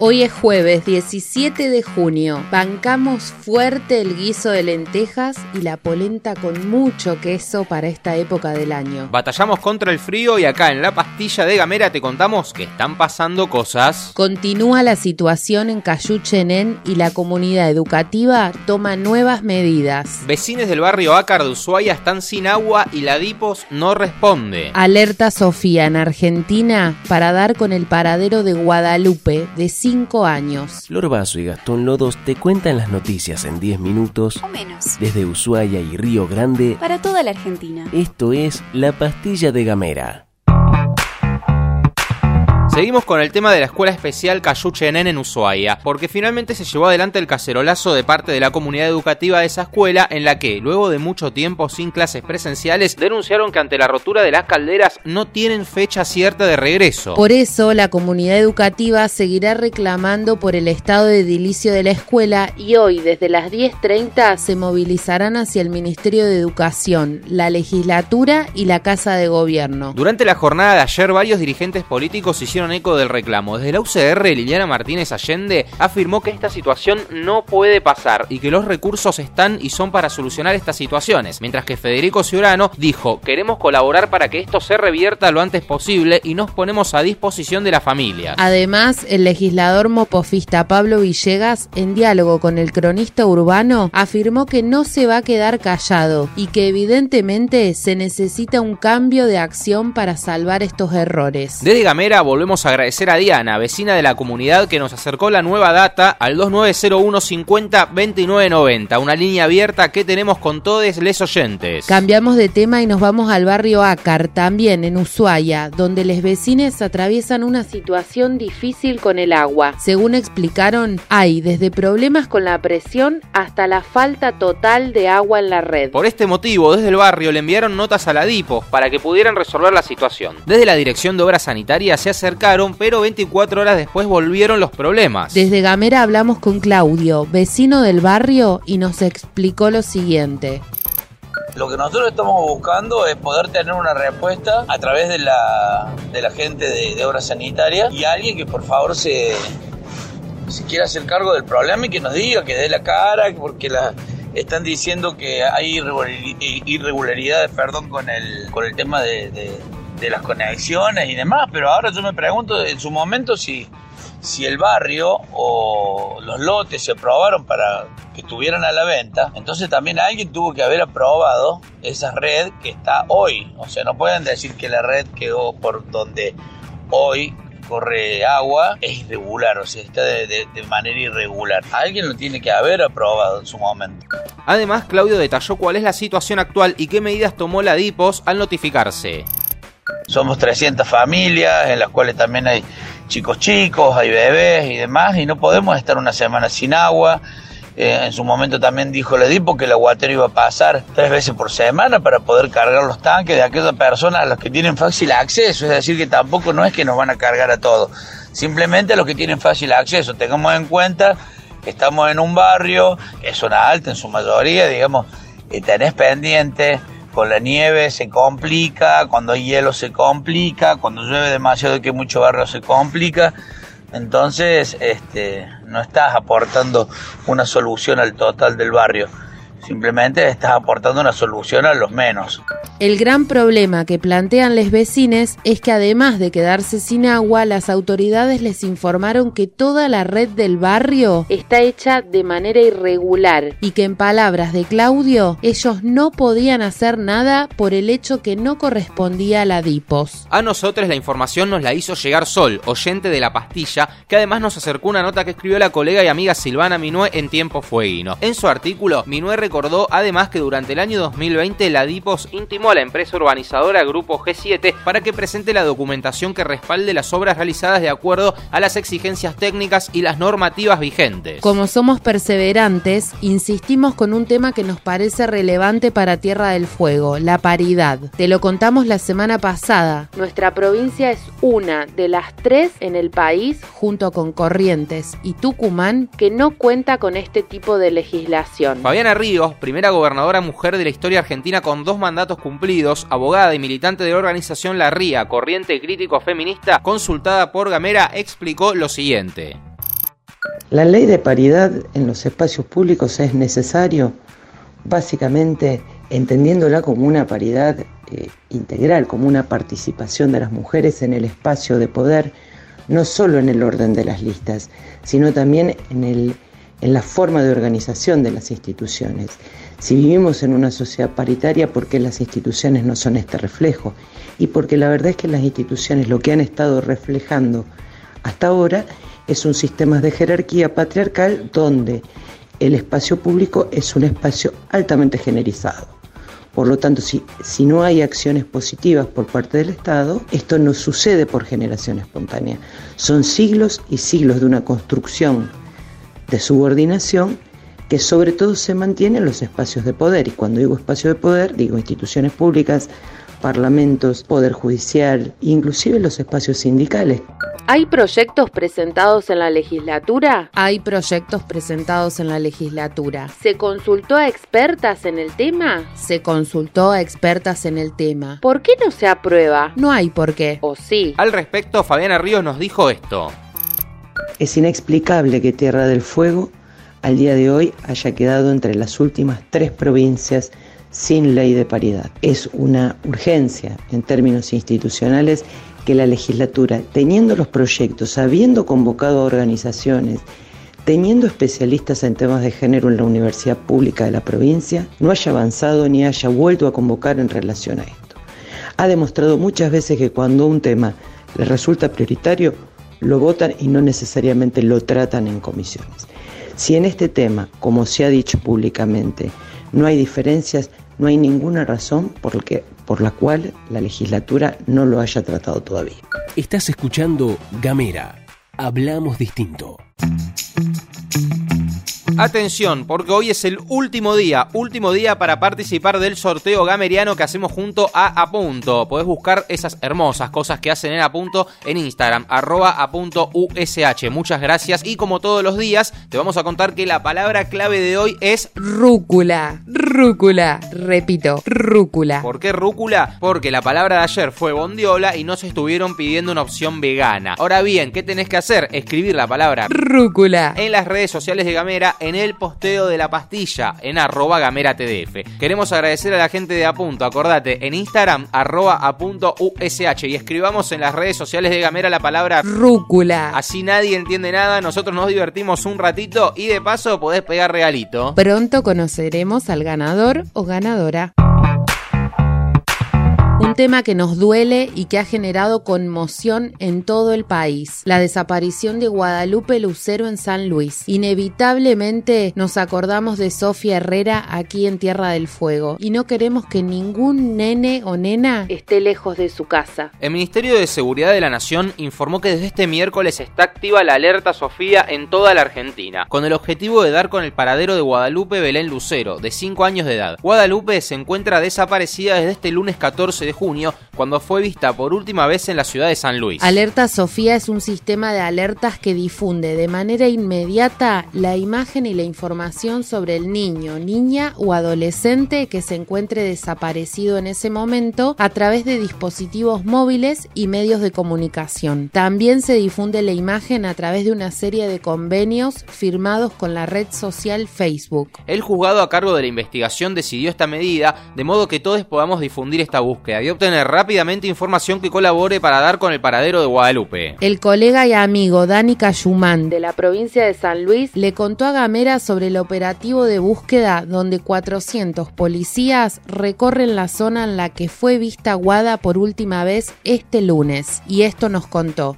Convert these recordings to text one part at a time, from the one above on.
Hoy es jueves 17 de junio. Bancamos fuerte el guiso de lentejas y la polenta con mucho queso para esta época del año. Batallamos contra el frío y acá en la pastilla de Gamera te contamos que están pasando cosas. Continúa la situación en Cayuchenén y la comunidad educativa toma nuevas medidas. Vecines del barrio Ácar de Ushuaia están sin agua y la Dipos no responde. Alerta Sofía en Argentina para dar con el paradero de Guadalupe de años. Flor Vaso y Gastón Lodos te cuentan las noticias en 10 minutos o menos desde Ushuaia y Río Grande para toda la Argentina. Esto es La Pastilla de Gamera. Seguimos con el tema de la escuela especial Cayuchenen en Ushuaia, porque finalmente se llevó adelante el cacerolazo de parte de la comunidad educativa de esa escuela, en la que, luego de mucho tiempo sin clases presenciales, denunciaron que ante la rotura de las calderas no tienen fecha cierta de regreso. Por eso, la comunidad educativa seguirá reclamando por el estado de edilicio de la escuela y hoy, desde las 10.30, se movilizarán hacia el Ministerio de Educación, la legislatura y la Casa de Gobierno. Durante la jornada de ayer, varios dirigentes políticos hicieron eco del reclamo. Desde la UCR, Liliana Martínez Allende afirmó que esta situación no puede pasar y que los recursos están y son para solucionar estas situaciones, mientras que Federico Ciurano dijo, queremos colaborar para que esto se revierta lo antes posible y nos ponemos a disposición de la familia. Además, el legislador mopofista Pablo Villegas, en diálogo con el cronista urbano, afirmó que no se va a quedar callado y que evidentemente se necesita un cambio de acción para salvar estos errores. Desde Gamera volvemos a agradecer a Diana, vecina de la comunidad, que nos acercó la nueva data al 2901 50 2990, una línea abierta que tenemos con todos les oyentes. Cambiamos de tema y nos vamos al barrio Ácar, también en Ushuaia, donde los vecinos atraviesan una situación difícil con el agua. Según explicaron, hay desde problemas con la presión hasta la falta total de agua en la red. Por este motivo, desde el barrio le enviaron notas a la DIPO para que pudieran resolver la situación. Desde la Dirección de Obras Sanitarias se pero 24 horas después volvieron los problemas. Desde Gamera hablamos con Claudio, vecino del barrio, y nos explicó lo siguiente. Lo que nosotros estamos buscando es poder tener una respuesta a través de la, de la gente de, de obras sanitarias y alguien que por favor se, se quiera hacer cargo del problema y que nos diga, que dé la cara, porque la, están diciendo que hay irregularidades perdón, con, el, con el tema de, de las conexiones y demás, pero ahora yo me pregunto en su momento si, si el barrio o los lotes se aprobaron para que estuvieran a la venta, entonces también alguien tuvo que haber aprobado esa red que está hoy. O sea, no pueden decir que la red quedó por donde hoy corre agua es irregular, o sea, está de, de, manera irregular. Alguien lo tiene que haber aprobado en su momento. Además, Claudio detalló cuál es la situación actual y qué medidas tomó la DIPOS al notificarse. Somos 300 familias en las cuales también hay chicos chicos, hay bebés y demás, y no podemos estar una semana sin agua. Eh, en su momento también dijo el Edipo que el aguatero iba a pasar tres veces por semana para poder cargar los tanques de aquellas personas a las que tienen fácil acceso. Es decir, que tampoco no es que nos van a cargar a todos, simplemente a los que tienen fácil acceso. Tengamos en cuenta que estamos en un barrio, es zona alta en su mayoría, digamos, y tenés pendiente con la nieve se complica, cuando hay hielo se complica, cuando llueve demasiado que mucho barrio se complica. Entonces, este, no estás aportando una solución al total del barrio simplemente estás aportando una solución a los menos. El gran problema que plantean los vecinos es que además de quedarse sin agua, las autoridades les informaron que toda la red del barrio está hecha de manera irregular y que en palabras de Claudio, ellos no podían hacer nada por el hecho que no correspondía a la DIPOS. A nosotros la información nos la hizo llegar Sol, oyente de la pastilla, que además nos acercó una nota que escribió la colega y amiga Silvana Minué en Tiempo Fueguino. En su artículo, Minué recordó además que durante el año 2020 la DIPOS intimó a la empresa urbanizadora Grupo G7 para que presente la documentación que respalde las obras realizadas de acuerdo a las exigencias técnicas y las normativas vigentes. Como somos perseverantes, insistimos con un tema que nos parece relevante para Tierra del Fuego, la paridad. Te lo contamos la semana pasada. Nuestra provincia es una de las tres en el país, junto con Corrientes y Tucumán, que no cuenta con este tipo de legislación. Fabiana Río Primera gobernadora mujer de la historia argentina con dos mandatos cumplidos, abogada y militante de la organización La Ría, corriente crítico feminista, consultada por Gamera, explicó lo siguiente. La ley de paridad en los espacios públicos es necesario, básicamente entendiéndola como una paridad eh, integral, como una participación de las mujeres en el espacio de poder, no solo en el orden de las listas, sino también en, el, en la forma de organización de las instituciones. Si vivimos en una sociedad paritaria, ¿por qué las instituciones no son este reflejo? Y porque la verdad es que las instituciones lo que han estado reflejando hasta ahora es un sistema de jerarquía patriarcal donde el espacio público es un espacio altamente generizado. Por lo tanto, si, si, no hay acciones positivas por parte del Estado, esto no sucede por generación espontánea. Son siglos y siglos de una construcción de subordinación que sobre todo se mantiene en los espacios de poder. Y cuando digo espacio de poder, digo instituciones públicas, parlamentos, poder judicial, inclusive los espacios sindicales. ¿Hay proyectos presentados en la legislatura? Hay proyectos presentados en la legislatura. ¿Se consultó a expertas en el tema? Se consultó a expertas en el tema. ¿Por qué no se aprueba? No hay por qué. ¿O sí? Al respecto, Fabiana Ríos nos dijo esto. Es inexplicable que Tierra del Fuego al día de hoy haya quedado entre las últimas tres provincias sin ley de paridad. Es una urgencia en términos institucionales que la legislatura, teniendo los proyectos, habiendo convocado a organizaciones, teniendo especialistas en temas de género en la universidad pública de la provincia, no haya avanzado ni haya vuelto a convocar en relación a esto. Ha demostrado muchas veces que cuando un tema le resulta prioritario, lo votan y no necesariamente lo tratan en comisiones. Si en este tema, como se ha dicho públicamente, no hay diferencias, no hay ninguna razón por, que, por la cual la legislatura no lo haya tratado todavía. Estás escuchando Gamera. Hablamos distinto. Atención, porque hoy es el último día, último día para participar del sorteo gameriano que hacemos junto a Apunto. Podés buscar esas hermosas cosas que hacen en Apunto en Instagram, arroba apunto USH. Muchas gracias y como todos los días, te vamos a contar que la palabra clave de hoy es rúcula. Rúcula. Repito, rúcula. ¿Por qué rúcula? Porque la palabra de ayer fue bondiola y nos estuvieron pidiendo una opción vegana. Ahora bien, ¿qué tenés que hacer? Escribir la palabra rúcula en las redes sociales de Gamera en el posteo de la pastilla en arroba gamera tdf. Queremos agradecer a la gente de Apunto, acordate, en Instagram arroba apunto ush y escribamos en las redes sociales de Gamera la palabra rúcula. Así nadie entiende nada, nosotros nos divertimos un ratito y de paso podés pegar regalito. Pronto conoceremos al ganador o ganadora. Un tema que nos duele y que ha generado conmoción en todo el país. La desaparición de Guadalupe Lucero en San Luis. Inevitablemente nos acordamos de Sofía Herrera aquí en Tierra del Fuego y no queremos que ningún nene o nena esté lejos de su casa. El Ministerio de Seguridad de la Nación informó que desde este miércoles está activa la alerta Sofía en toda la Argentina, con el objetivo de dar con el paradero de Guadalupe Belén Lucero, de 5 años de edad. Guadalupe se encuentra desaparecida desde este lunes 14 de junio, cuando fue vista por última vez en la ciudad de San Luis. Alerta Sofía es un sistema de alertas que difunde de manera inmediata la imagen y la información sobre el niño, niña o adolescente que se encuentre desaparecido en ese momento a través de dispositivos móviles y medios de comunicación. También se difunde la imagen a través de una serie de convenios firmados con la red social Facebook. El juzgado a cargo de la investigación decidió esta medida de modo que todos podamos difundir esta búsqueda y obtener rápidamente información que colabore para dar con el paradero de Guadalupe. El colega y amigo Dani Cayumán de la provincia de San Luis le contó a Gamera sobre el operativo de búsqueda donde 400 policías recorren la zona en la que fue vista Guada por última vez este lunes y esto nos contó.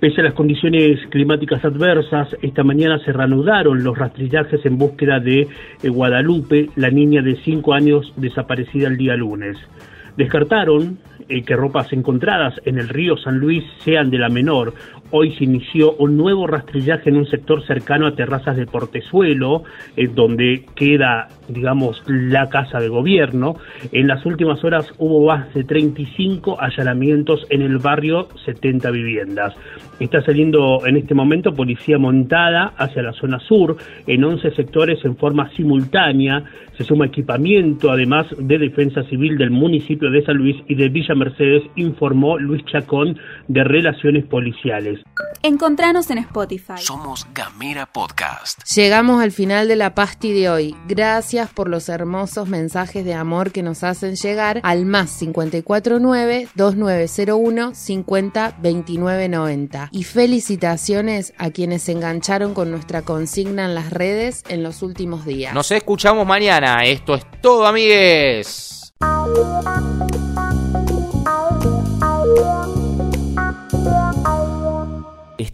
Pese a las condiciones climáticas adversas, esta mañana se reanudaron los rastrillajes en búsqueda de eh, Guadalupe, la niña de 5 años desaparecida el día lunes. Descartaron eh, que ropas encontradas en el río San Luis sean de la menor hoy se inició un nuevo rastrillaje en un sector cercano a Terrazas de Portezuelo, eh, donde queda, digamos, la casa de gobierno. En las últimas horas hubo más de 35 allanamientos en el barrio 70 viviendas. Está saliendo en este momento policía montada hacia la zona sur en 11 sectores en forma simultánea. Se suma equipamiento, además de defensa civil del municipio de San Luis y de Villa Mercedes, informó Luis Chacón de Relaciones Policiales. Encontranos en Spotify. Somos Gamera Podcast. Llegamos al final de la pasti de hoy. Gracias por los hermosos mensajes de amor que nos hacen llegar al más 549-2901 502990. Y felicitaciones a quienes se engancharon con nuestra consigna en las redes en los últimos días. Nos escuchamos mañana. Esto es todo, amigues.